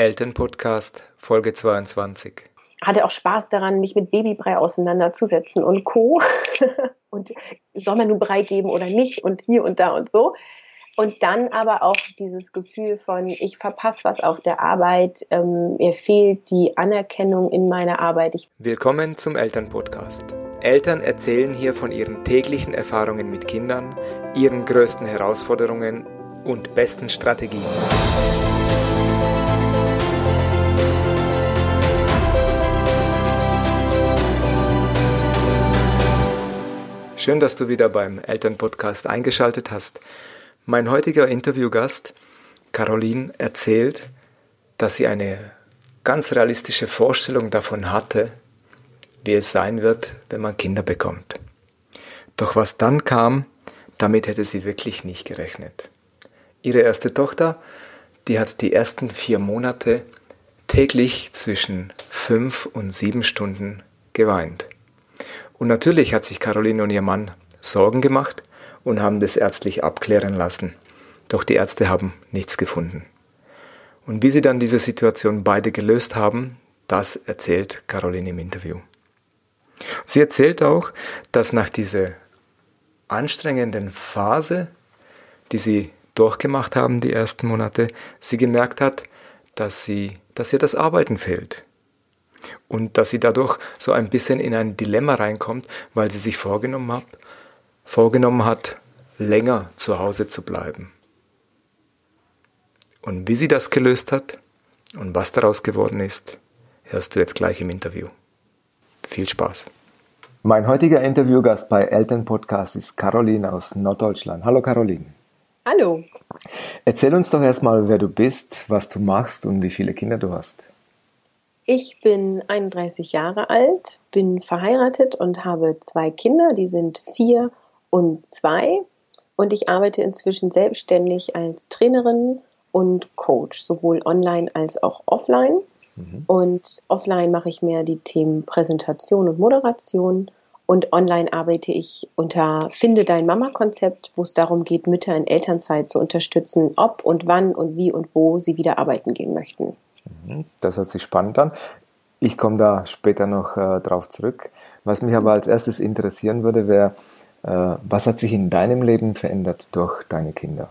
Elternpodcast Folge 22. Hatte auch Spaß daran, mich mit Babybrei auseinanderzusetzen und Co. und soll man nun Brei geben oder nicht und hier und da und so. Und dann aber auch dieses Gefühl von, ich verpasse was auf der Arbeit, ähm, mir fehlt die Anerkennung in meiner Arbeit. Ich Willkommen zum Elternpodcast. Eltern erzählen hier von ihren täglichen Erfahrungen mit Kindern, ihren größten Herausforderungen und besten Strategien. Schön, dass du wieder beim Elternpodcast eingeschaltet hast. Mein heutiger Interviewgast, Caroline, erzählt, dass sie eine ganz realistische Vorstellung davon hatte, wie es sein wird, wenn man Kinder bekommt. Doch was dann kam, damit hätte sie wirklich nicht gerechnet. Ihre erste Tochter, die hat die ersten vier Monate täglich zwischen fünf und sieben Stunden geweint. Und natürlich hat sich Caroline und ihr Mann Sorgen gemacht und haben das ärztlich abklären lassen. Doch die Ärzte haben nichts gefunden. Und wie sie dann diese Situation beide gelöst haben, das erzählt Caroline im Interview. Sie erzählt auch, dass nach dieser anstrengenden Phase, die sie durchgemacht haben, die ersten Monate, sie gemerkt hat, dass, sie, dass ihr das Arbeiten fehlt und dass sie dadurch so ein bisschen in ein Dilemma reinkommt, weil sie sich vorgenommen hat, vorgenommen hat, länger zu Hause zu bleiben. Und wie sie das gelöst hat und was daraus geworden ist, hörst du jetzt gleich im Interview. Viel Spaß. Mein heutiger Interviewgast bei Elternpodcast ist Caroline aus Norddeutschland. Hallo Caroline. Hallo. Erzähl uns doch erstmal, wer du bist, was du machst und wie viele Kinder du hast. Ich bin 31 Jahre alt, bin verheiratet und habe zwei Kinder, die sind vier und zwei. Und ich arbeite inzwischen selbstständig als Trainerin und Coach, sowohl online als auch offline. Mhm. Und offline mache ich mehr die Themen Präsentation und Moderation. Und online arbeite ich unter Finde dein Mama-Konzept, wo es darum geht, Mütter in Elternzeit zu unterstützen, ob und wann und wie und wo sie wieder arbeiten gehen möchten. Mhm. Das hört sich spannend an. Ich komme da später noch äh, drauf zurück. Was mich aber als erstes interessieren würde, wäre, äh, was hat sich in deinem Leben verändert durch deine Kinder?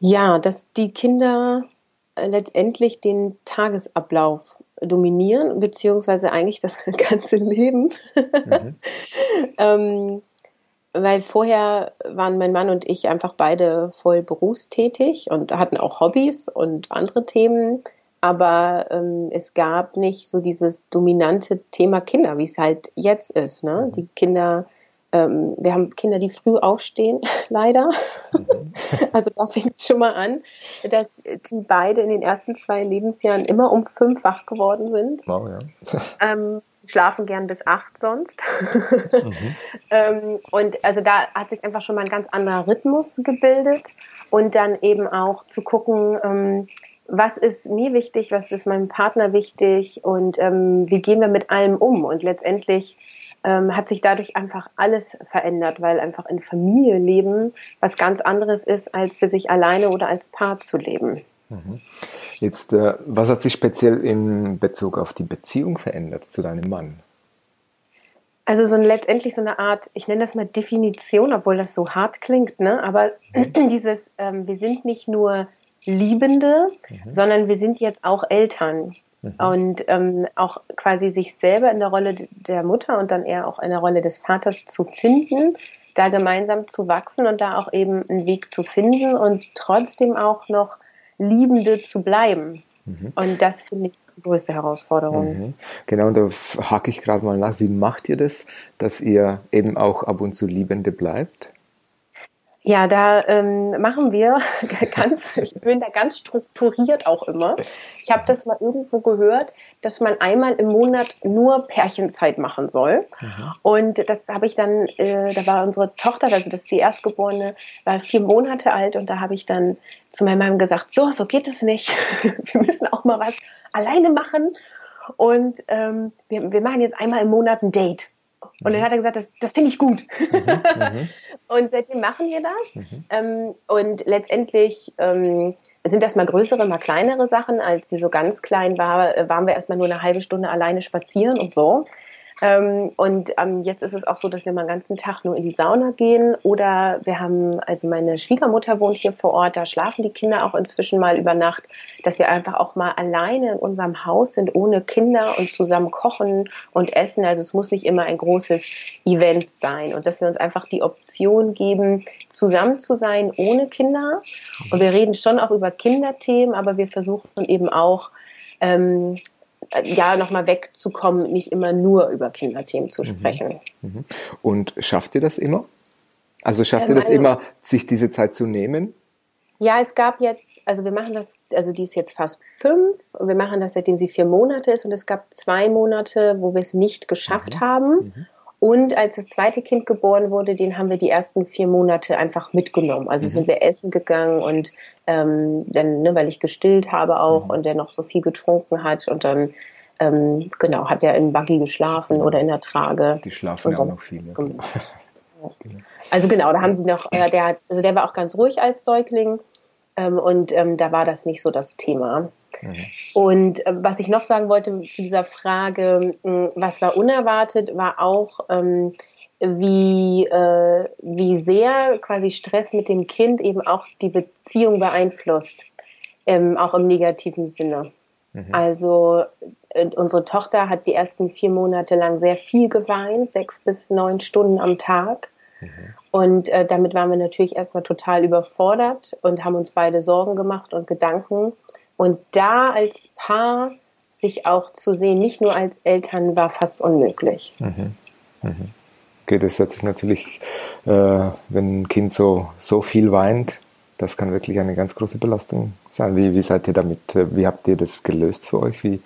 Ja, dass die Kinder äh, letztendlich den Tagesablauf dominieren, beziehungsweise eigentlich das ganze Leben. Mhm. ähm, weil vorher waren mein Mann und ich einfach beide voll berufstätig und hatten auch Hobbys und andere Themen. Aber ähm, es gab nicht so dieses dominante Thema Kinder, wie es halt jetzt ist. Ne? Die Kinder, ähm, wir haben Kinder, die früh aufstehen, leider. Mhm. also da fängt es schon mal an, dass die beide in den ersten zwei Lebensjahren immer um fünf wach geworden sind. Wow, ja. ähm, schlafen gern bis acht sonst. Mhm. ähm, und also da hat sich einfach schon mal ein ganz anderer Rhythmus gebildet und dann eben auch zu gucken, ähm, was ist mir wichtig, was ist meinem Partner wichtig und ähm, wie gehen wir mit allem um. Und letztendlich ähm, hat sich dadurch einfach alles verändert, weil einfach in Familie leben was ganz anderes ist, als für sich alleine oder als Paar zu leben. Mhm. Jetzt, äh, was hat sich speziell in Bezug auf die Beziehung verändert zu deinem Mann? Also so letztendlich so eine Art, ich nenne das mal Definition, obwohl das so hart klingt, ne? Aber mhm. dieses, ähm, wir sind nicht nur Liebende, mhm. sondern wir sind jetzt auch Eltern. Mhm. Und ähm, auch quasi sich selber in der Rolle der Mutter und dann eher auch in der Rolle des Vaters zu finden, da gemeinsam zu wachsen und da auch eben einen Weg zu finden und trotzdem auch noch Liebende zu bleiben. Mhm. Und das finde ich die größte Herausforderung. Mhm. Genau, und da hake ich gerade mal nach. Wie macht ihr das, dass ihr eben auch ab und zu Liebende bleibt? Ja, da ähm, machen wir ganz, ich bin da ganz strukturiert auch immer. Ich habe das mal irgendwo gehört, dass man einmal im Monat nur Pärchenzeit machen soll. Mhm. Und das habe ich dann, äh, da war unsere Tochter, also das ist die Erstgeborene, war vier Monate alt und da habe ich dann zu meinem Mann gesagt, so, so geht es nicht. wir müssen auch mal was alleine machen. Und ähm, wir, wir machen jetzt einmal im Monat ein Date. Und dann hat er gesagt, das, das finde ich gut. Mhm, mhm. und seitdem machen wir das. Mhm. Ähm, und letztendlich ähm, sind das mal größere, mal kleinere Sachen. Als sie so ganz klein war, äh, waren wir erstmal nur eine halbe Stunde alleine spazieren und so. Ähm, und ähm, jetzt ist es auch so, dass wir mal den ganzen Tag nur in die Sauna gehen oder wir haben, also meine Schwiegermutter wohnt hier vor Ort, da schlafen die Kinder auch inzwischen mal über Nacht, dass wir einfach auch mal alleine in unserem Haus sind, ohne Kinder und zusammen kochen und essen. Also es muss nicht immer ein großes Event sein und dass wir uns einfach die Option geben, zusammen zu sein ohne Kinder. Und wir reden schon auch über Kinderthemen, aber wir versuchen eben auch, ähm, ja, nochmal wegzukommen, nicht immer nur über Kinderthemen zu mhm. sprechen. Mhm. Und schafft ihr das immer? Also schafft ihr das also, immer, sich diese Zeit zu nehmen? Ja, es gab jetzt, also wir machen das, also die ist jetzt fast fünf, wir machen das seitdem sie vier Monate ist und es gab zwei Monate, wo wir es nicht geschafft mhm. haben. Mhm. Und als das zweite Kind geboren wurde, den haben wir die ersten vier Monate einfach mitgenommen. Also mhm. sind wir essen gegangen und ähm, dann, ne, weil ich gestillt habe auch mhm. und der noch so viel getrunken hat und dann ähm, genau hat er im Buggy geschlafen oder in der Trage. Die schlafen ja auch noch viel. Ne? Also genau, da haben sie noch, äh, der, also der war auch ganz ruhig als Säugling ähm, und ähm, da war das nicht so das Thema. Mhm. Und äh, was ich noch sagen wollte zu dieser Frage, mh, hm, was war unerwartet, war auch, ähm, wie, äh, wie sehr quasi Stress mit dem Kind eben auch die Beziehung beeinflusst, ähm, auch im negativen Sinne. Mhm. Also äh, unsere Tochter hat die ersten vier Monate lang sehr viel geweint, sechs bis neun Stunden am Tag. Mhm. Und äh, damit waren wir natürlich erstmal total überfordert und haben uns beide Sorgen gemacht und Gedanken. Und da als Paar sich auch zu sehen, nicht nur als Eltern, war fast unmöglich. Mhm. Mhm. Okay, das hört sich natürlich, äh, wenn ein Kind so, so viel weint, das kann wirklich eine ganz große Belastung sein. Wie, wie seid ihr damit, äh, wie habt ihr das gelöst für euch? Wie,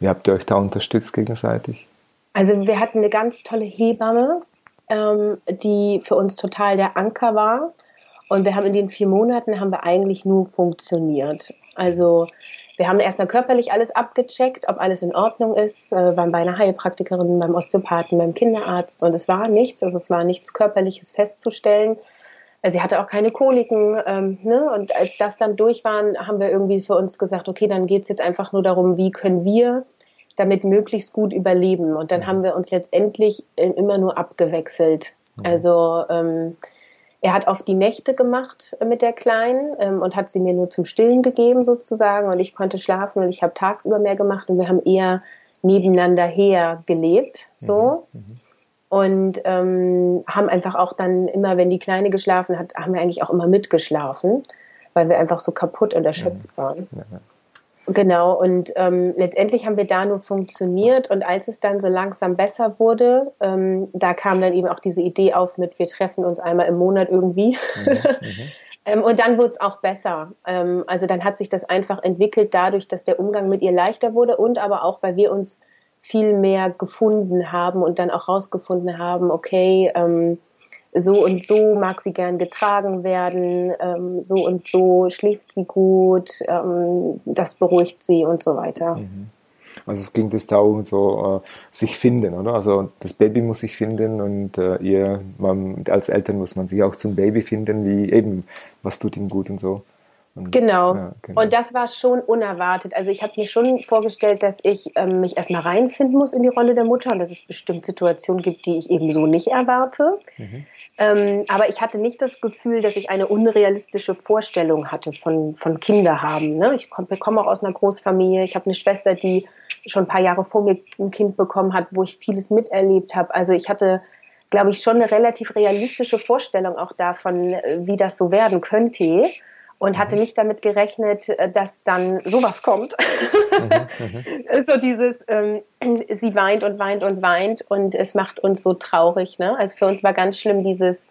wie habt ihr euch da unterstützt gegenseitig? Also wir hatten eine ganz tolle Hebamme, ähm, die für uns total der Anker war. Und wir haben in den vier Monaten haben wir eigentlich nur funktioniert. Also wir haben erstmal körperlich alles abgecheckt, ob alles in Ordnung ist, äh, waren bei einer Heilpraktikerin, beim Osteopathen, beim Kinderarzt und es war nichts, also es war nichts Körperliches festzustellen. Also sie hatte auch keine Koliken. Ähm, ne? Und als das dann durch war, haben wir irgendwie für uns gesagt, okay, dann geht es jetzt einfach nur darum, wie können wir damit möglichst gut überleben. Und dann haben wir uns letztendlich immer nur abgewechselt. Also ähm, er hat oft die Nächte gemacht mit der Kleinen ähm, und hat sie mir nur zum Stillen gegeben sozusagen und ich konnte schlafen und ich habe tagsüber mehr gemacht und wir haben eher nebeneinander her gelebt so mhm, mhm. und ähm, haben einfach auch dann immer, wenn die Kleine geschlafen hat, haben wir eigentlich auch immer mitgeschlafen, weil wir einfach so kaputt und erschöpft mhm. waren. Ja. Genau, und ähm, letztendlich haben wir da nur funktioniert und als es dann so langsam besser wurde, ähm, da kam dann eben auch diese Idee auf mit, wir treffen uns einmal im Monat irgendwie. Mhm, mhm. ähm, und dann wurde es auch besser. Ähm, also dann hat sich das einfach entwickelt dadurch, dass der Umgang mit ihr leichter wurde und aber auch, weil wir uns viel mehr gefunden haben und dann auch rausgefunden haben, okay, ähm, so und so mag sie gern getragen werden, ähm, so und so schläft sie gut, ähm, das beruhigt sie und so weiter. Mhm. Also es ging das darum, so äh, sich finden, oder? Also das Baby muss sich finden und äh, ihr, man, als Eltern muss man sich auch zum Baby finden, wie eben, was tut ihm gut und so. Und, genau. Ja, genau. Und das war schon unerwartet. Also ich habe mir schon vorgestellt, dass ich ähm, mich erstmal reinfinden muss in die Rolle der Mutter und dass es bestimmt Situationen gibt, die ich eben so nicht erwarte. Mhm. Ähm, aber ich hatte nicht das Gefühl, dass ich eine unrealistische Vorstellung hatte von, von Kinder haben. Ne? Ich komme komm auch aus einer Großfamilie. Ich habe eine Schwester, die schon ein paar Jahre vor mir ein Kind bekommen hat, wo ich vieles miterlebt habe. Also ich hatte glaube ich, schon eine relativ realistische Vorstellung auch davon, äh, wie das so werden könnte und hatte mhm. nicht damit gerechnet, äh, dass dann sowas kommt. Mhm, mhm. so dieses, ähm, sie weint und weint und weint und es macht uns so traurig. Ne? Also für uns war ganz schlimm dieses,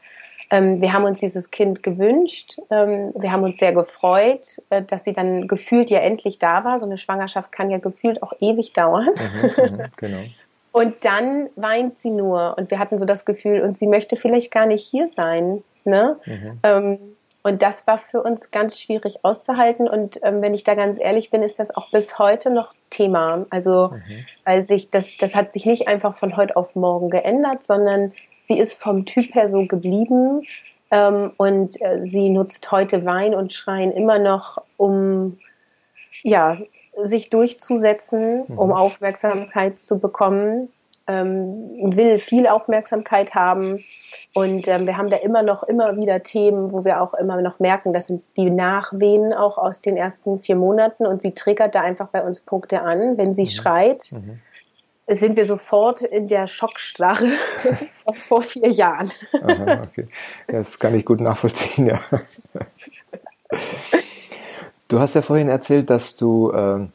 ähm, wir haben uns dieses Kind gewünscht, ähm, wir haben uns sehr gefreut, äh, dass sie dann gefühlt ja endlich da war. So eine Schwangerschaft kann ja gefühlt auch ewig dauern. Mhm genau. Und dann weint sie nur und wir hatten so das Gefühl, und sie möchte vielleicht gar nicht hier sein. Ne? Mhm. Und das war für uns ganz schwierig auszuhalten. Und ähm, wenn ich da ganz ehrlich bin, ist das auch bis heute noch Thema. Also, mhm. weil sich das, das hat sich nicht einfach von heute auf morgen geändert, sondern sie ist vom Typ her so geblieben. Ähm, und äh, sie nutzt heute Wein und Schreien immer noch, um ja, sich durchzusetzen, mhm. um Aufmerksamkeit zu bekommen, ähm, will viel Aufmerksamkeit haben. Und ähm, wir haben da immer noch, immer wieder Themen, wo wir auch immer noch merken, das sind die Nachwehen auch aus den ersten vier Monaten und sie triggert da einfach bei uns Punkte an. Wenn sie mhm. schreit, mhm. sind wir sofort in der Schockstarre vor vier Jahren. Aha, okay. Das kann ich gut nachvollziehen, ja. Du hast ja vorhin erzählt, dass du, äh,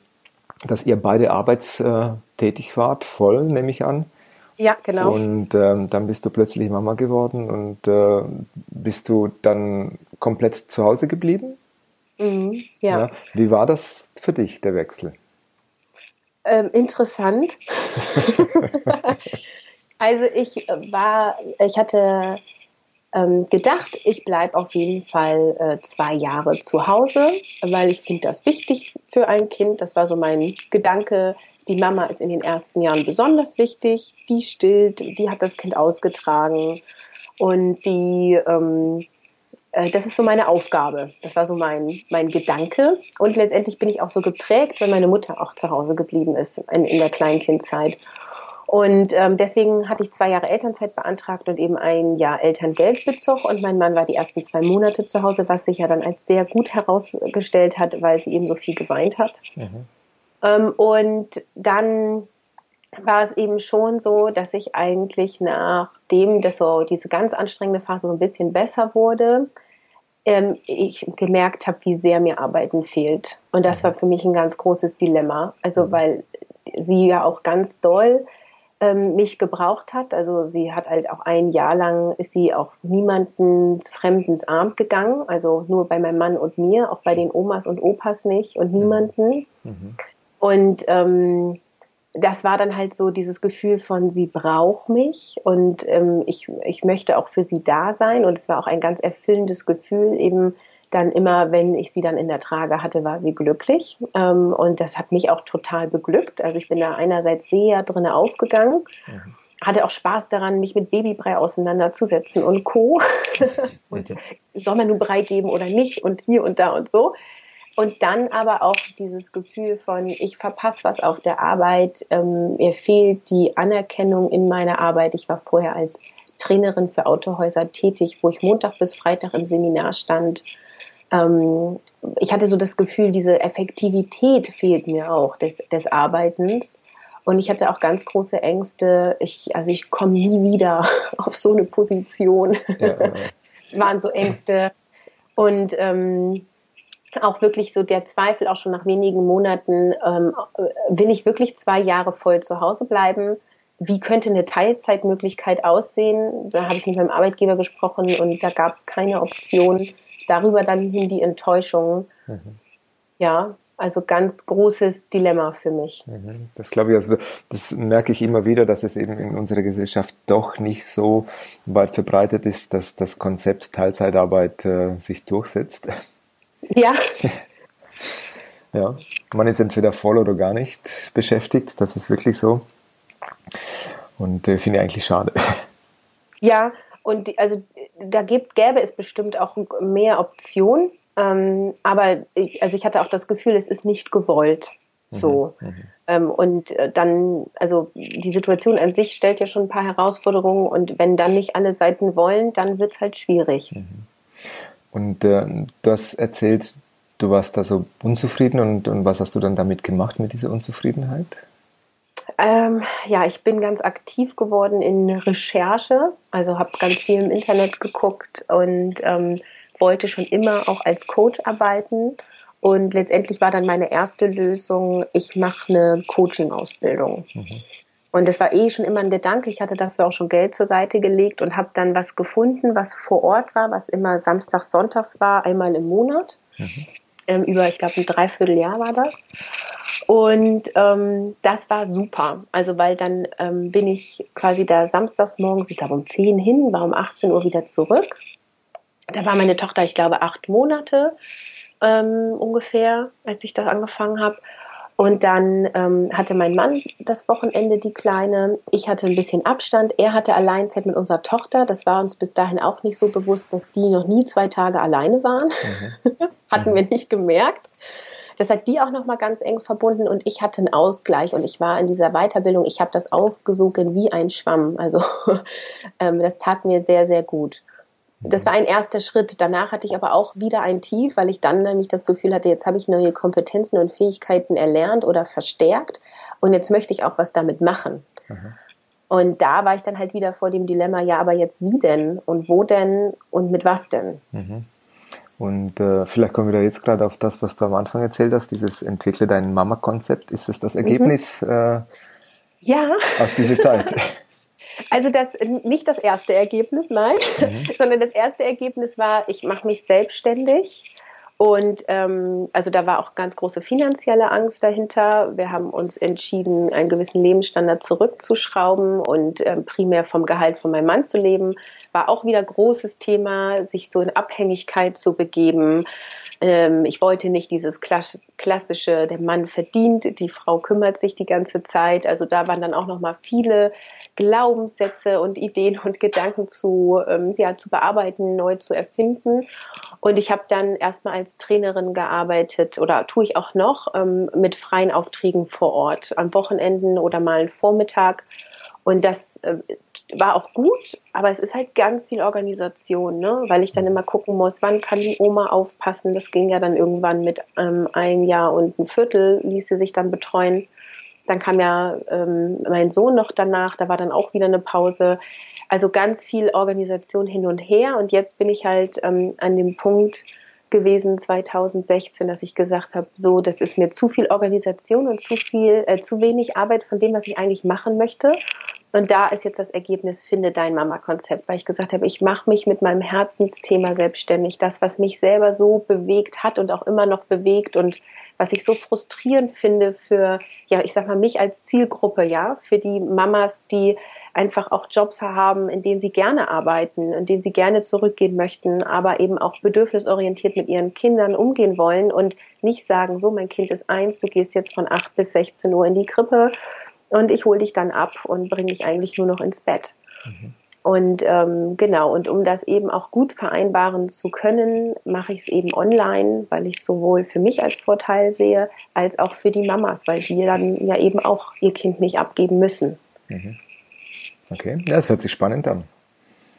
dass ihr beide arbeitstätig wart, voll, nehme ich an. Ja, genau. Und ähm, dann bist du plötzlich Mama geworden und äh, bist du dann komplett zu Hause geblieben? Mhm, ja. ja. Wie war das für dich, der Wechsel? Ähm, interessant. also ich war, ich hatte ähm, gedacht, ich bleibe auf jeden Fall äh, zwei Jahre zu Hause, weil ich finde das wichtig für ein Kind. Das war so mein Gedanke. Die Mama ist in den ersten Jahren besonders wichtig. Die stillt, die hat das Kind ausgetragen und die, ähm, äh, das ist so meine Aufgabe. Das war so mein, mein Gedanke. Und letztendlich bin ich auch so geprägt, weil meine Mutter auch zu Hause geblieben ist in, in der Kleinkindzeit. Und ähm, deswegen hatte ich zwei Jahre Elternzeit beantragt und eben ein Jahr Elterngeldbezug. Und mein Mann war die ersten zwei Monate zu Hause, was sich ja dann als sehr gut herausgestellt hat, weil sie eben so viel geweint hat. Mhm. Ähm, und dann war es eben schon so, dass ich eigentlich nachdem das so diese ganz anstrengende Phase so ein bisschen besser wurde, ähm, ich gemerkt habe, wie sehr mir Arbeiten fehlt. Und das war für mich ein ganz großes Dilemma. Also mhm. weil sie ja auch ganz doll ähm, mich gebraucht hat. Also sie hat halt auch ein Jahr lang ist sie auf niemandens fremdens Arm gegangen, also nur bei meinem Mann und mir, auch bei den Omas und Opas nicht und niemanden. Mhm. Und ähm, das war dann halt so dieses Gefühl von, sie braucht mich und ähm, ich, ich möchte auch für sie da sein. Und es war auch ein ganz erfüllendes Gefühl, eben dann immer, wenn ich sie dann in der Trage hatte, war sie glücklich. Ähm, und das hat mich auch total beglückt. Also ich bin da einerseits sehr drin aufgegangen. Mhm. Hatte auch Spaß daran, mich mit Babybrei auseinanderzusetzen und Co. und soll man nun Brei geben oder nicht und hier und da und so. Und dann aber auch dieses Gefühl von, ich verpasse was auf der Arbeit, ähm, mir fehlt die Anerkennung in meiner Arbeit. Ich war vorher als Trainerin für Autohäuser tätig, wo ich Montag bis Freitag im Seminar stand ähm, ich hatte so das Gefühl, diese Effektivität fehlt mir auch des, des Arbeitens. Und ich hatte auch ganz große Ängste. Ich, also ich komme nie wieder auf so eine Position. Ja, waren so Ängste. Und ähm, auch wirklich so der Zweifel, auch schon nach wenigen Monaten, ähm, will ich wirklich zwei Jahre voll zu Hause bleiben? Wie könnte eine Teilzeitmöglichkeit aussehen? Da habe ich mit meinem Arbeitgeber gesprochen und da gab es keine Option darüber dann hin die Enttäuschung. Mhm. Ja, also ganz großes Dilemma für mich. Mhm. Das glaube ich, also das merke ich immer wieder, dass es eben in unserer Gesellschaft doch nicht so weit verbreitet ist, dass das Konzept Teilzeitarbeit äh, sich durchsetzt. Ja. ja, man ist entweder voll oder gar nicht beschäftigt, das ist wirklich so. Und äh, finde ich eigentlich schade. Ja, und die, also da gibt, gäbe es bestimmt auch mehr Optionen. Ähm, aber ich, also ich hatte auch das Gefühl, es ist nicht gewollt. So. Mhm, mhm. ähm, und äh, dann, also die Situation an sich stellt ja schon ein paar Herausforderungen und wenn dann nicht alle Seiten wollen, dann wird es halt schwierig. Mhm. Und äh, du hast erzählt, du warst da so unzufrieden und, und was hast du dann damit gemacht mit dieser Unzufriedenheit? Ähm, ja, ich bin ganz aktiv geworden in Recherche, also habe ganz viel im Internet geguckt und ähm, wollte schon immer auch als Coach arbeiten. Und letztendlich war dann meine erste Lösung, ich mache eine Coaching-Ausbildung. Mhm. Und das war eh schon immer ein Gedanke. Ich hatte dafür auch schon Geld zur Seite gelegt und habe dann was gefunden, was vor Ort war, was immer samstags, sonntags war, einmal im Monat. Mhm. Ähm, über, ich glaube, ein Dreivierteljahr war das. Und ähm, das war super. Also, weil dann ähm, bin ich quasi da samstags morgens, ich glaube um 10 hin, war um 18 Uhr wieder zurück. Da war meine Tochter, ich glaube, acht Monate ähm, ungefähr, als ich das angefangen habe. Und dann ähm, hatte mein Mann das Wochenende die Kleine. Ich hatte ein bisschen Abstand. Er hatte Alleinzeit mit unserer Tochter. Das war uns bis dahin auch nicht so bewusst, dass die noch nie zwei Tage alleine waren. Mhm. Hatten mhm. wir nicht gemerkt. Das hat die auch noch mal ganz eng verbunden und ich hatte einen Ausgleich und ich war in dieser Weiterbildung. Ich habe das aufgesogen wie ein Schwamm. Also ähm, das tat mir sehr, sehr gut das war ein erster Schritt. Danach hatte ich aber auch wieder ein Tief, weil ich dann nämlich das Gefühl hatte, jetzt habe ich neue Kompetenzen und Fähigkeiten erlernt oder verstärkt und jetzt möchte ich auch was damit machen. Mhm. Und da war ich dann halt wieder vor dem Dilemma, ja, aber jetzt wie denn und wo denn und mit was denn? Mhm. Und äh, vielleicht kommen wir da jetzt gerade auf das, was du am Anfang erzählt hast, dieses Entwickle dein Mama-Konzept. Ist es das Ergebnis mhm. äh, ja. aus dieser Zeit? Also das nicht das erste Ergebnis, nein, mhm. sondern das erste Ergebnis war, ich mache mich selbstständig. Und ähm, also da war auch ganz große finanzielle Angst dahinter. Wir haben uns entschieden, einen gewissen Lebensstandard zurückzuschrauben und ähm, primär vom Gehalt von meinem Mann zu leben. War auch wieder großes Thema, sich so in Abhängigkeit zu begeben. Ähm, ich wollte nicht dieses klassische, der Mann verdient, die Frau kümmert sich die ganze Zeit. Also da waren dann auch noch mal viele Glaubenssätze und Ideen und Gedanken zu, ähm, ja, zu bearbeiten, neu zu erfinden. Und ich habe dann erstmal als Trainerin gearbeitet oder tue ich auch noch ähm, mit freien Aufträgen vor Ort, am Wochenenden oder mal einen Vormittag. Und das äh, war auch gut, aber es ist halt ganz viel Organisation, ne? weil ich dann immer gucken muss, wann kann die Oma aufpassen. Das ging ja dann irgendwann mit ähm, ein Jahr und ein Viertel, ließ sie sich dann betreuen. Dann kam ja ähm, mein Sohn noch danach, da war dann auch wieder eine Pause. Also ganz viel Organisation hin und her. Und jetzt bin ich halt ähm, an dem Punkt gewesen 2016, dass ich gesagt habe, so, das ist mir zu viel Organisation und zu viel, äh, zu wenig Arbeit von dem, was ich eigentlich machen möchte. Und da ist jetzt das Ergebnis, finde dein Mama-Konzept, weil ich gesagt habe, ich mache mich mit meinem Herzensthema selbstständig. Das, was mich selber so bewegt hat und auch immer noch bewegt und was ich so frustrierend finde für, ja, ich sag mal, mich als Zielgruppe, ja, für die Mamas, die einfach auch Jobs haben, in denen sie gerne arbeiten, in denen sie gerne zurückgehen möchten, aber eben auch bedürfnisorientiert mit ihren Kindern umgehen wollen und nicht sagen, so, mein Kind ist eins, du gehst jetzt von acht bis 16 Uhr in die Krippe und ich hole dich dann ab und bringe dich eigentlich nur noch ins Bett. Mhm. Und ähm, genau, und um das eben auch gut vereinbaren zu können, mache ich es eben online, weil ich sowohl für mich als Vorteil sehe, als auch für die Mamas, weil die dann ja eben auch ihr Kind nicht abgeben müssen. Mhm. Okay, ja, das hört sich spannend an.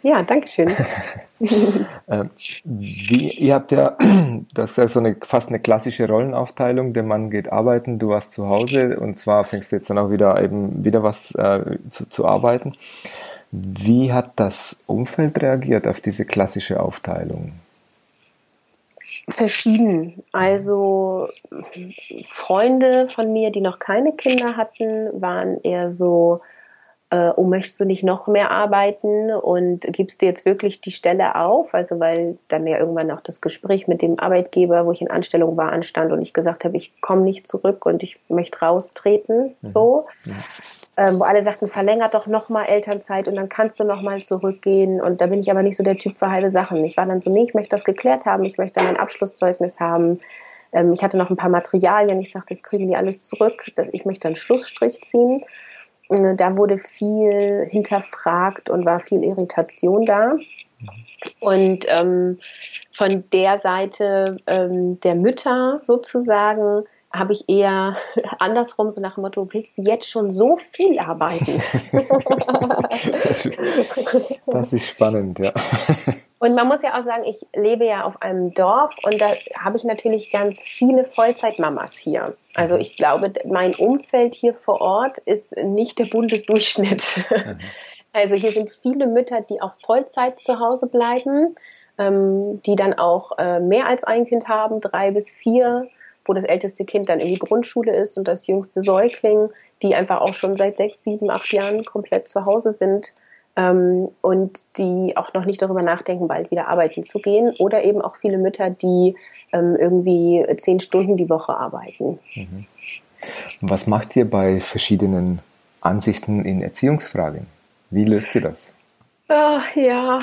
Ja, danke schön. äh, wie, ihr habt ja, das ist so eine, fast eine klassische Rollenaufteilung. Der Mann geht arbeiten, du warst zu Hause und zwar fängst du jetzt dann auch wieder eben wieder was äh, zu, zu arbeiten. Wie hat das Umfeld reagiert auf diese klassische Aufteilung? Verschieden. Also Freunde von mir, die noch keine Kinder hatten, waren eher so, äh, oh, möchtest du nicht noch mehr arbeiten und gibst du jetzt wirklich die Stelle auf? Also weil dann ja irgendwann auch das Gespräch mit dem Arbeitgeber, wo ich in Anstellung war, anstand und ich gesagt habe, ich komme nicht zurück und ich möchte raustreten, mhm. so. Mhm. Ähm, wo alle sagten, verlängert doch noch mal Elternzeit und dann kannst du noch mal zurückgehen und da bin ich aber nicht so der Typ für halbe Sachen. Ich war dann so, nee, ich möchte das geklärt haben, ich möchte mein Abschlusszeugnis haben, ähm, ich hatte noch ein paar Materialien, ich sagte, das kriegen die alles zurück, ich möchte einen Schlussstrich ziehen. Äh, da wurde viel hinterfragt und war viel Irritation da. Und ähm, von der Seite ähm, der Mütter sozusagen habe ich eher andersrum so nach dem Motto, willst du jetzt schon so viel arbeiten? das ist spannend, ja. Und man muss ja auch sagen, ich lebe ja auf einem Dorf und da habe ich natürlich ganz viele Vollzeitmamas hier. Also ich glaube, mein Umfeld hier vor Ort ist nicht der Bundesdurchschnitt. Mhm. Also hier sind viele Mütter, die auch Vollzeit zu Hause bleiben, ähm, die dann auch äh, mehr als ein Kind haben, drei bis vier, wo das älteste Kind dann in die Grundschule ist und das jüngste Säugling, die einfach auch schon seit sechs, sieben, acht Jahren komplett zu Hause sind ähm, und die auch noch nicht darüber nachdenken, bald wieder arbeiten zu gehen. Oder eben auch viele Mütter, die ähm, irgendwie zehn Stunden die Woche arbeiten. Mhm. Was macht ihr bei verschiedenen Ansichten in Erziehungsfragen? Wie löst ihr das? Ach, ja,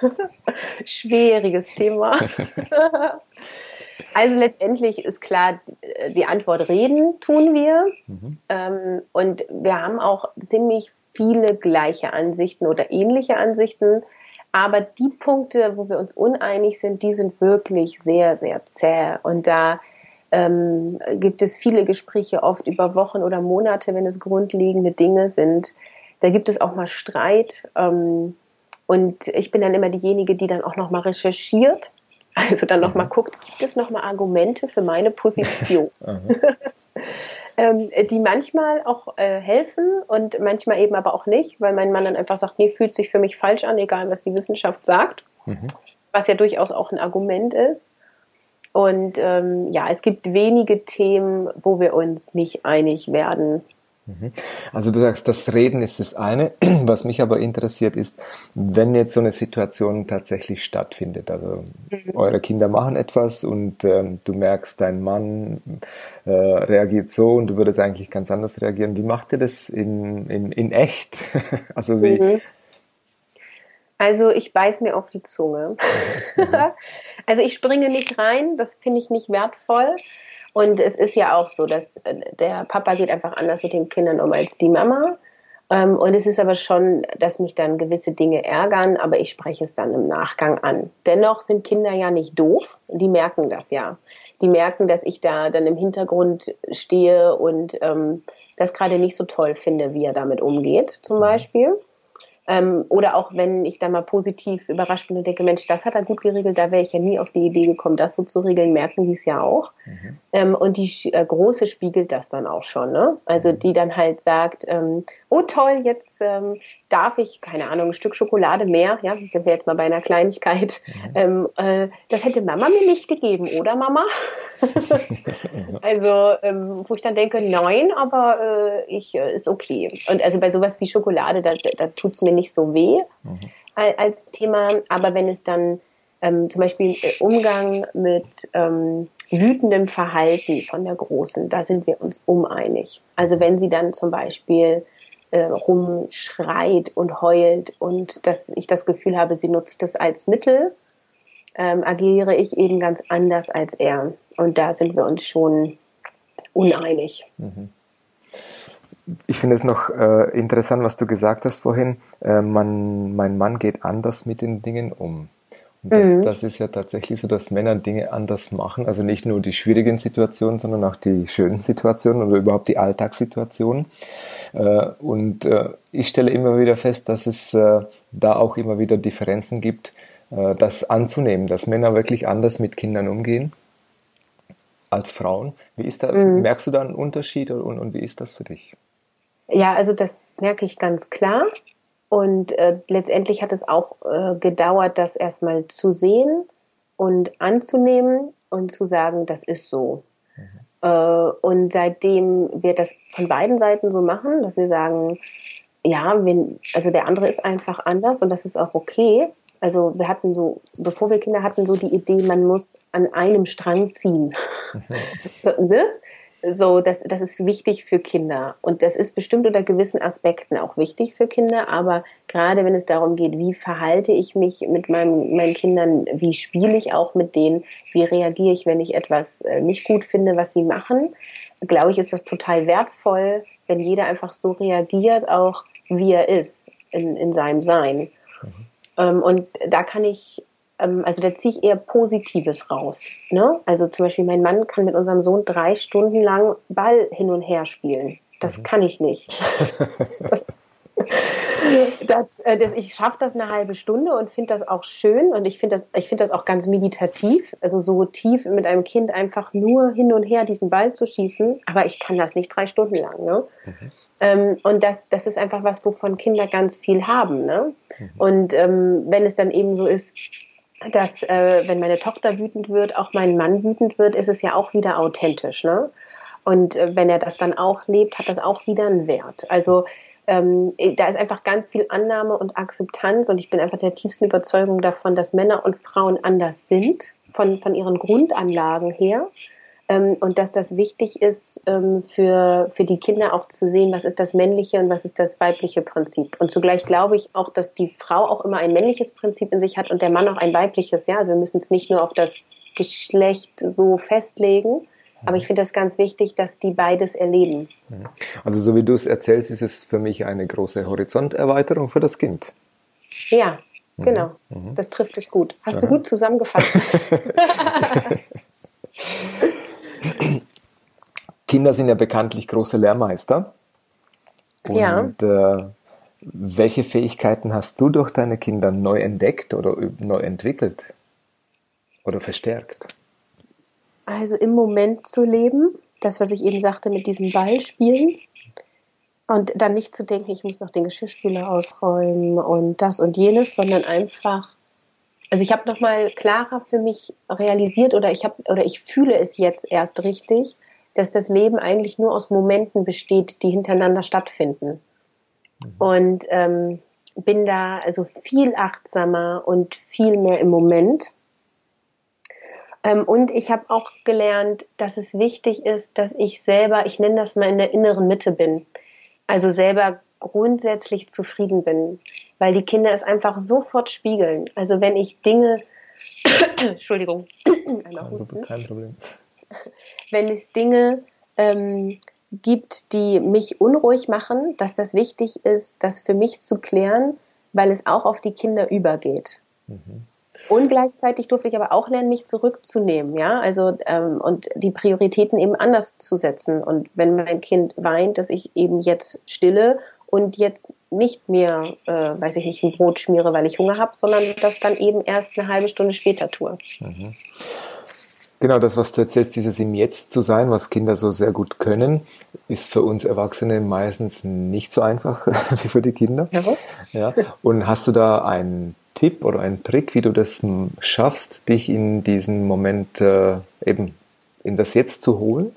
Schwieriges Thema. also letztendlich ist klar, die Antwort reden tun wir. Mhm. Ähm, und wir haben auch ziemlich viele gleiche Ansichten oder ähnliche Ansichten. Aber die Punkte, wo wir uns uneinig sind, die sind wirklich sehr, sehr zäh. Und da ähm, gibt es viele Gespräche, oft über Wochen oder Monate, wenn es grundlegende Dinge sind. Da gibt es auch mal Streit. Ähm, und ich bin dann immer diejenige, die dann auch noch mal recherchiert. Also dann noch mal mhm. guckt, gibt es noch mal Argumente für meine Position? ähm, die manchmal auch äh, helfen und manchmal eben aber auch nicht, weil mein Mann dann einfach sagt, nee, fühlt sich für mich falsch an, egal was die Wissenschaft sagt. Mhm. Was ja durchaus auch ein Argument ist. Und ähm, ja, es gibt wenige Themen, wo wir uns nicht einig werden. Mhm. Also du sagst, das Reden ist das eine. Was mich aber interessiert ist, wenn jetzt so eine Situation tatsächlich stattfindet. Also mhm. eure Kinder machen etwas und ähm, du merkst, dein Mann äh, reagiert so und du würdest eigentlich ganz anders reagieren. Wie macht ihr das in, in, in echt? also wie, mhm. Also ich beiß mir auf die Zunge. Mhm. also ich springe nicht rein, das finde ich nicht wertvoll. Und es ist ja auch so, dass äh, der Papa geht einfach anders mit den Kindern um als die Mama. Ähm, und es ist aber schon, dass mich dann gewisse Dinge ärgern, aber ich spreche es dann im Nachgang an. Dennoch sind Kinder ja nicht doof, die merken das ja. Die merken, dass ich da dann im Hintergrund stehe und ähm, das gerade nicht so toll finde, wie er damit umgeht, zum mhm. Beispiel. Ähm, oder auch wenn ich da mal positiv überrascht bin und denke, Mensch, das hat er gut geregelt, da wäre ich ja nie auf die Idee gekommen, das so zu regeln, merken die es ja auch. Mhm. Ähm, und die äh, Große spiegelt das dann auch schon. Ne? Also mhm. die dann halt sagt, ähm, oh toll, jetzt ähm, darf ich, keine Ahnung, ein Stück Schokolade mehr, ja, sind wir jetzt mal bei einer Kleinigkeit, mhm. ähm, äh, das hätte Mama mir nicht gegeben, oder Mama? also, ähm, wo ich dann denke, nein, aber äh, ich, äh, ist okay. Und also bei sowas wie Schokolade, da, da tut es mir nicht so weh mhm. als Thema, aber wenn es dann ähm, zum Beispiel äh, Umgang mit ähm, wütendem Verhalten von der Großen, da sind wir uns uneinig. Also wenn sie dann zum Beispiel äh, rumschreit und heult und dass ich das Gefühl habe, sie nutzt das als Mittel, ähm, agiere ich eben ganz anders als er. Und da sind wir uns schon uneinig. Mhm. Ich finde es noch äh, interessant, was du gesagt hast vorhin. Äh, man, mein Mann geht anders mit den Dingen um. Das, mhm. das, ist ja tatsächlich so, dass Männer Dinge anders machen. Also nicht nur die schwierigen Situationen, sondern auch die schönen Situationen oder überhaupt die Alltagssituationen. Äh, und äh, ich stelle immer wieder fest, dass es äh, da auch immer wieder Differenzen gibt, das anzunehmen, dass Männer wirklich anders mit Kindern umgehen als Frauen. Wie ist da, mhm. merkst du da einen Unterschied und, und wie ist das für dich? Ja, also das merke ich ganz klar. Und äh, letztendlich hat es auch äh, gedauert, das erstmal zu sehen und anzunehmen und zu sagen, das ist so. Mhm. Äh, und seitdem wir das von beiden Seiten so machen, dass wir sagen, ja, wenn, also der andere ist einfach anders und das ist auch okay. Also wir hatten so, bevor wir Kinder hatten, so die Idee, man muss an einem Strang ziehen. Mhm. so, ne? So, das, das ist wichtig für Kinder. Und das ist bestimmt unter gewissen Aspekten auch wichtig für Kinder. Aber gerade wenn es darum geht, wie verhalte ich mich mit meinem, meinen Kindern, wie spiele ich auch mit denen, wie reagiere ich, wenn ich etwas äh, nicht gut finde, was sie machen, glaube ich, ist das total wertvoll, wenn jeder einfach so reagiert, auch wie er ist in, in seinem Sein. Mhm. Ähm, und da kann ich ähm, also da ziehe ich eher Positives raus. Ne? Also zum Beispiel mein Mann kann mit unserem Sohn drei Stunden lang Ball hin und her spielen. Das mhm. kann ich nicht. das, das, äh, das, ich schaffe das eine halbe Stunde und finde das auch schön und ich finde das, ich das auch ganz meditativ, also so tief mit einem Kind einfach nur hin und her diesen Ball zu schießen, aber ich kann das nicht drei Stunden lang. Ne? Mhm. Ähm, und das, das ist einfach was, wovon Kinder ganz viel haben. Ne? Mhm. Und ähm, wenn es dann eben so ist, dass äh, wenn meine Tochter wütend wird, auch mein Mann wütend wird, ist es ja auch wieder authentisch. Ne? Und äh, wenn er das dann auch lebt, hat das auch wieder einen Wert. Also ähm, da ist einfach ganz viel Annahme und Akzeptanz und ich bin einfach der tiefsten Überzeugung davon, dass Männer und Frauen anders sind, von, von ihren Grundanlagen her. Ähm, und dass das wichtig ist ähm, für, für die Kinder auch zu sehen, was ist das männliche und was ist das weibliche Prinzip. Und zugleich glaube ich auch, dass die Frau auch immer ein männliches Prinzip in sich hat und der Mann auch ein weibliches. Ja, also wir müssen es nicht nur auf das Geschlecht so festlegen. Aber ich finde das ganz wichtig, dass die beides erleben. Also so wie du es erzählst, ist es für mich eine große Horizonterweiterung für das Kind. Ja, mhm. genau. Mhm. Das trifft es gut. Hast Aha. du gut zusammengefasst. Kinder sind ja bekanntlich große Lehrmeister. Und ja. Äh, welche Fähigkeiten hast du durch deine Kinder neu entdeckt oder neu entwickelt oder verstärkt? Also im Moment zu leben, das, was ich eben sagte mit diesem Ball spielen. Und dann nicht zu denken, ich muss noch den Geschirrspüler ausräumen und das und jenes, sondern einfach, also ich habe nochmal klarer für mich realisiert oder ich habe oder ich fühle es jetzt erst richtig, dass das Leben eigentlich nur aus Momenten besteht, die hintereinander stattfinden. Mhm. Und ähm, bin da also viel achtsamer und viel mehr im Moment ähm, und ich habe auch gelernt, dass es wichtig ist, dass ich selber, ich nenne das mal in der inneren Mitte bin. Also selber grundsätzlich zufrieden bin, weil die Kinder es einfach sofort spiegeln. Also wenn ich Dinge, Entschuldigung, einmal husten. Kein Problem. Wenn es Dinge ähm, gibt, die mich unruhig machen, dass das wichtig ist, das für mich zu klären, weil es auch auf die Kinder übergeht. Mhm. Und gleichzeitig durfte ich aber auch lernen, mich zurückzunehmen, ja, also ähm, und die Prioritäten eben anders zu setzen. Und wenn mein Kind weint, dass ich eben jetzt stille und jetzt nicht mehr, äh, weiß ich nicht, ein Brot schmiere, weil ich Hunger habe, sondern das dann eben erst eine halbe Stunde später tue. Mhm. Genau, das, was du erzählst, dieses im Jetzt zu sein, was Kinder so sehr gut können, ist für uns Erwachsene meistens nicht so einfach wie für die Kinder. Ja. ja. Und hast du da einen Tipp oder ein Trick, wie du das schaffst, dich in diesen Moment äh, eben in das Jetzt zu holen?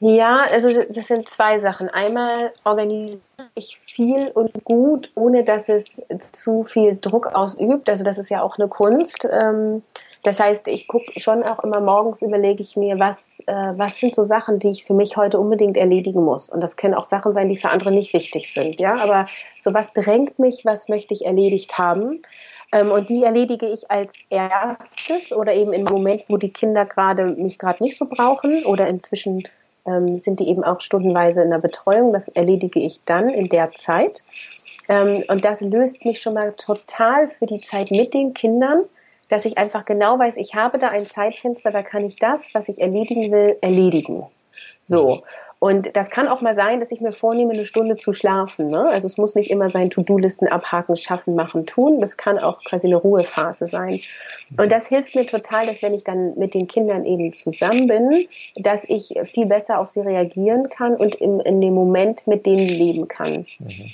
Ja, also das sind zwei Sachen. Einmal organisiere ich viel und gut, ohne dass es zu viel Druck ausübt. Also das ist ja auch eine Kunst. Ähm, das heißt, ich gucke schon auch immer morgens, überlege ich mir, was, äh, was sind so Sachen, die ich für mich heute unbedingt erledigen muss. Und das können auch Sachen sein, die für andere nicht wichtig sind. Ja, aber so was drängt mich, was möchte ich erledigt haben. Ähm, und die erledige ich als erstes oder eben im Moment, wo die Kinder gerade mich gerade nicht so brauchen oder inzwischen ähm, sind die eben auch stundenweise in der Betreuung. Das erledige ich dann in der Zeit. Ähm, und das löst mich schon mal total für die Zeit mit den Kindern dass ich einfach genau weiß, ich habe da ein Zeitfenster, da kann ich das, was ich erledigen will, erledigen. So. Und das kann auch mal sein, dass ich mir vornehme, eine Stunde zu schlafen. Ne? Also es muss nicht immer sein To-Do-Listen abhaken, schaffen, machen, tun. Das kann auch quasi eine Ruhephase sein. Und das hilft mir total, dass wenn ich dann mit den Kindern eben zusammen bin, dass ich viel besser auf sie reagieren kann und im, in dem Moment mit denen leben kann. Mhm.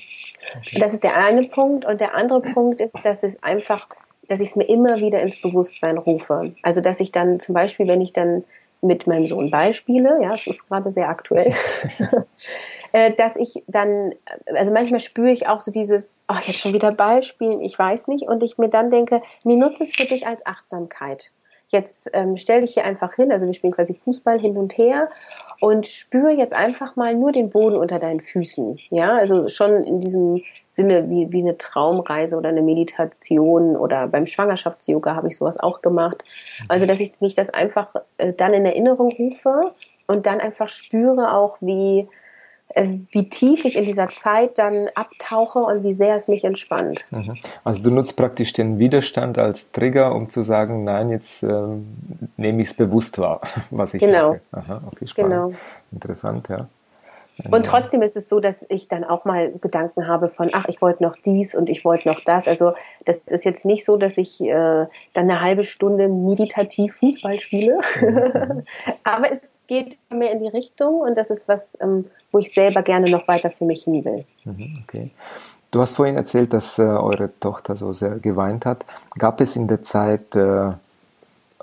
Okay. Das ist der eine Punkt. Und der andere Punkt ist, dass es einfach dass ich es mir immer wieder ins Bewusstsein rufe. Also dass ich dann zum Beispiel, wenn ich dann mit meinem Sohn Ball spiele, ja, es ist gerade sehr aktuell, äh, dass ich dann, also manchmal spüre ich auch so dieses, ach, jetzt schon wieder Ball spielen, ich weiß nicht, und ich mir dann denke, mir nutze es für dich als Achtsamkeit. Jetzt ähm, stell dich hier einfach hin, also wir spielen quasi Fußball hin und her und spüre jetzt einfach mal nur den Boden unter deinen Füßen. Ja, also schon in diesem Sinne wie, wie eine Traumreise oder eine Meditation oder beim Schwangerschafts-Yoga habe ich sowas auch gemacht. Also, dass ich mich das einfach äh, dann in Erinnerung rufe und dann einfach spüre auch, wie, wie tief ich in dieser Zeit dann abtauche und wie sehr es mich entspannt. Mhm. Also du nutzt praktisch den Widerstand als Trigger, um zu sagen, nein, jetzt ähm, nehme ich es bewusst wahr, was ich genau. Aha, okay, spannend. Genau. Interessant, ja. Und trotzdem ist es so, dass ich dann auch mal Gedanken habe von, ach, ich wollte noch dies und ich wollte noch das. Also das ist jetzt nicht so, dass ich äh, dann eine halbe Stunde meditativ Fußball spiele. Mhm. Aber es geht mehr in die Richtung und das ist was, ähm, wo ich selber gerne noch weiter für mich hin will. Mhm, okay. Du hast vorhin erzählt, dass äh, eure Tochter so sehr geweint hat. Gab es in der Zeit, äh,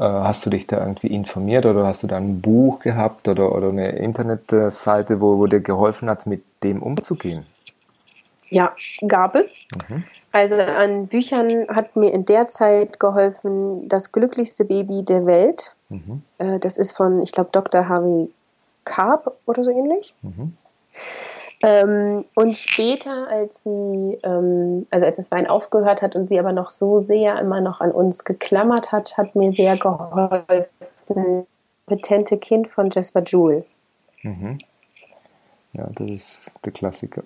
hast du dich da irgendwie informiert oder hast du da ein Buch gehabt oder, oder eine Internetseite, wo, wo dir geholfen hat, mit dem umzugehen? Ja, gab es. Mhm. Also an Büchern hat mir in der Zeit geholfen Das glücklichste Baby der Welt. Mhm. Äh, das ist von, ich glaube, Dr. Harvey Karp oder so ähnlich. Mhm. Ähm, und später, als sie, ähm, also als das Wein aufgehört hat und sie aber noch so sehr immer noch an uns geklammert hat, hat mir sehr geholfen, Petente Kind von Jasper Jewell. Mhm. Ja, das ist der Klassiker.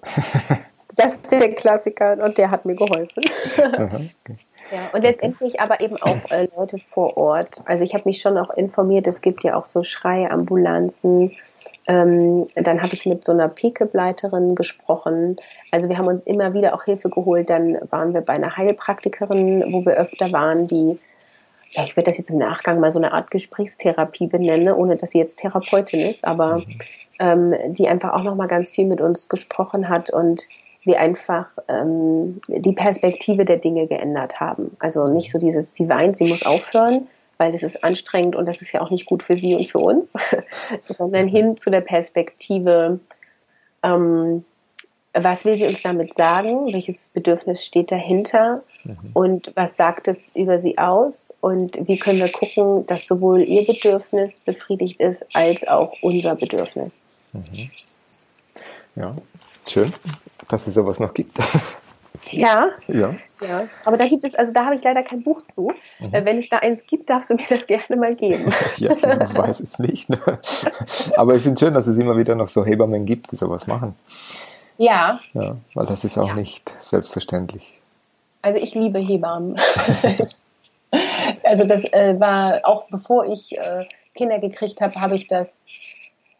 das ist der Klassiker und der hat mir geholfen. Aha, okay. Ja, und letztendlich aber eben auch äh, Leute vor Ort. Also ich habe mich schon auch informiert, es gibt ja auch so Schreiambulanzen. Ähm, dann habe ich mit so einer Pikebleiterin gesprochen. Also wir haben uns immer wieder auch Hilfe geholt. Dann waren wir bei einer Heilpraktikerin, wo wir öfter waren, die, ja, ich würde das jetzt im Nachgang mal so eine Art Gesprächstherapie benennen, ohne dass sie jetzt Therapeutin ist, aber mhm. ähm, die einfach auch nochmal ganz viel mit uns gesprochen hat und wir einfach ähm, die Perspektive der Dinge geändert haben. Also nicht so dieses, sie weint, sie muss aufhören, weil das ist anstrengend und das ist ja auch nicht gut für sie und für uns, sondern hin zu der Perspektive, ähm, was will sie uns damit sagen, welches Bedürfnis steht dahinter mhm. und was sagt es über sie aus und wie können wir gucken, dass sowohl ihr Bedürfnis befriedigt ist als auch unser Bedürfnis. Mhm. Ja, Schön, dass es sowas noch gibt. Ja, ja. ja. Aber da gibt es, also da habe ich leider kein Buch zu. Mhm. Äh, wenn es da eins gibt, darfst du mir das gerne mal geben. ja, ich weiß es nicht. Ne? Aber ich finde es schön, dass es immer wieder noch so Hebammen gibt, die sowas machen. Ja. Ja, weil das ist auch ja. nicht selbstverständlich. Also ich liebe Hebammen. also das äh, war auch bevor ich äh, Kinder gekriegt habe, habe ich das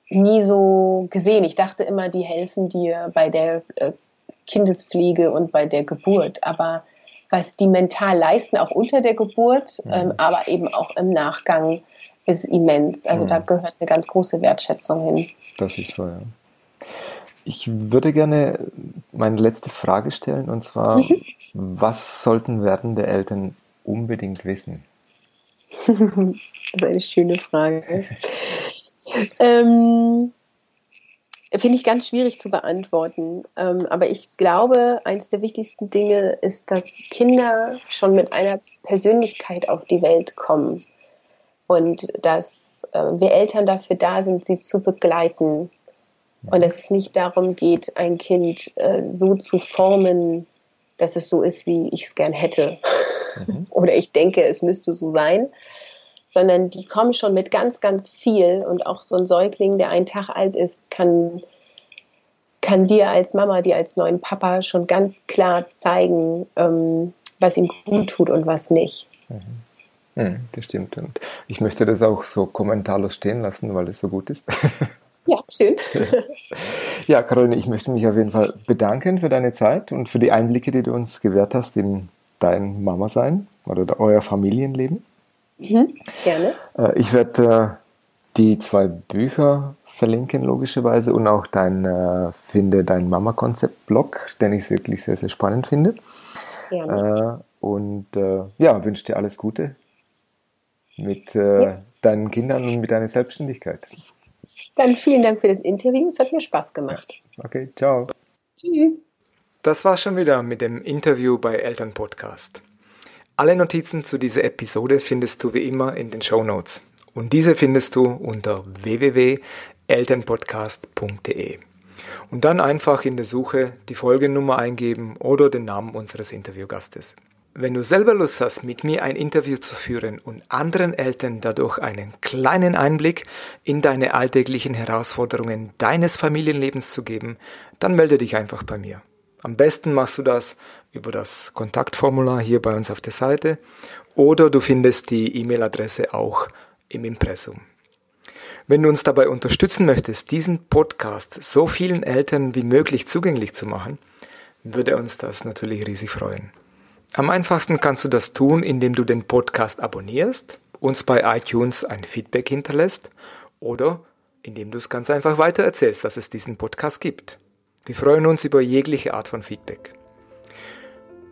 nie so gesehen. Ich dachte immer, die helfen dir bei der äh, Kindespflege und bei der Geburt. Aber was die mental leisten, auch unter der Geburt, mhm. ähm, aber eben auch im Nachgang, ist immens. Also mhm. da gehört eine ganz große Wertschätzung hin. Das ist so, ja. Ich würde gerne meine letzte Frage stellen, und zwar, was sollten werdende Eltern unbedingt wissen? das ist eine schöne Frage. Ähm, Finde ich ganz schwierig zu beantworten. Ähm, aber ich glaube, eines der wichtigsten Dinge ist, dass Kinder schon mit einer Persönlichkeit auf die Welt kommen. Und dass äh, wir Eltern dafür da sind, sie zu begleiten. Und dass es nicht darum geht, ein Kind äh, so zu formen, dass es so ist, wie ich es gern hätte. Mhm. Oder ich denke, es müsste so sein, sondern die kommen schon mit ganz, ganz viel und auch so ein Säugling, der einen Tag alt ist, kann, kann dir als Mama, dir als neuen Papa schon ganz klar zeigen, ähm, was ihm gut tut und was nicht. Mhm. Mhm, das stimmt. Und ich möchte das auch so kommentarlos stehen lassen, weil es so gut ist. Ja, schön. Ja, Caroline, ich möchte mich auf jeden Fall bedanken für deine Zeit und für die Einblicke, die du uns gewährt hast in dein Mama-Sein oder euer Familienleben. Mhm, gerne. Äh, ich werde äh, die zwei Bücher verlinken, logischerweise, und auch dein äh, Finde dein Mama-Konzept-Blog, den ich wirklich sehr, sehr spannend finde. Gerne. und ja, wünsche dir alles Gute mit ja. deinen Kindern und mit deiner Selbstständigkeit. Dann vielen Dank für das Interview. Es hat mir Spaß gemacht. Okay, ciao. Tschüss. Das war's schon wieder mit dem Interview bei Eltern Podcast. Alle Notizen zu dieser Episode findest du wie immer in den Show Notes. Und diese findest du unter www.elternpodcast.de. Und dann einfach in der Suche die Folgennummer eingeben oder den Namen unseres Interviewgastes. Wenn du selber Lust hast, mit mir ein Interview zu führen und anderen Eltern dadurch einen kleinen Einblick in deine alltäglichen Herausforderungen deines Familienlebens zu geben, dann melde dich einfach bei mir. Am besten machst du das über das Kontaktformular hier bei uns auf der Seite oder du findest die E-Mail-Adresse auch im Impressum. Wenn du uns dabei unterstützen möchtest, diesen Podcast so vielen Eltern wie möglich zugänglich zu machen, würde uns das natürlich riesig freuen. Am einfachsten kannst du das tun, indem du den Podcast abonnierst, uns bei iTunes ein Feedback hinterlässt oder indem du es ganz einfach weitererzählst, dass es diesen Podcast gibt. Wir freuen uns über jegliche Art von Feedback.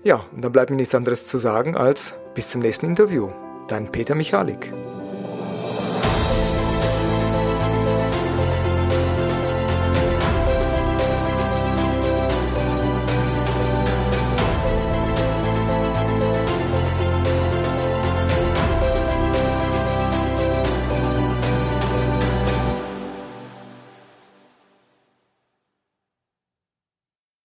Ja, und dann bleibt mir nichts anderes zu sagen als bis zum nächsten Interview. Dein Peter Michalik.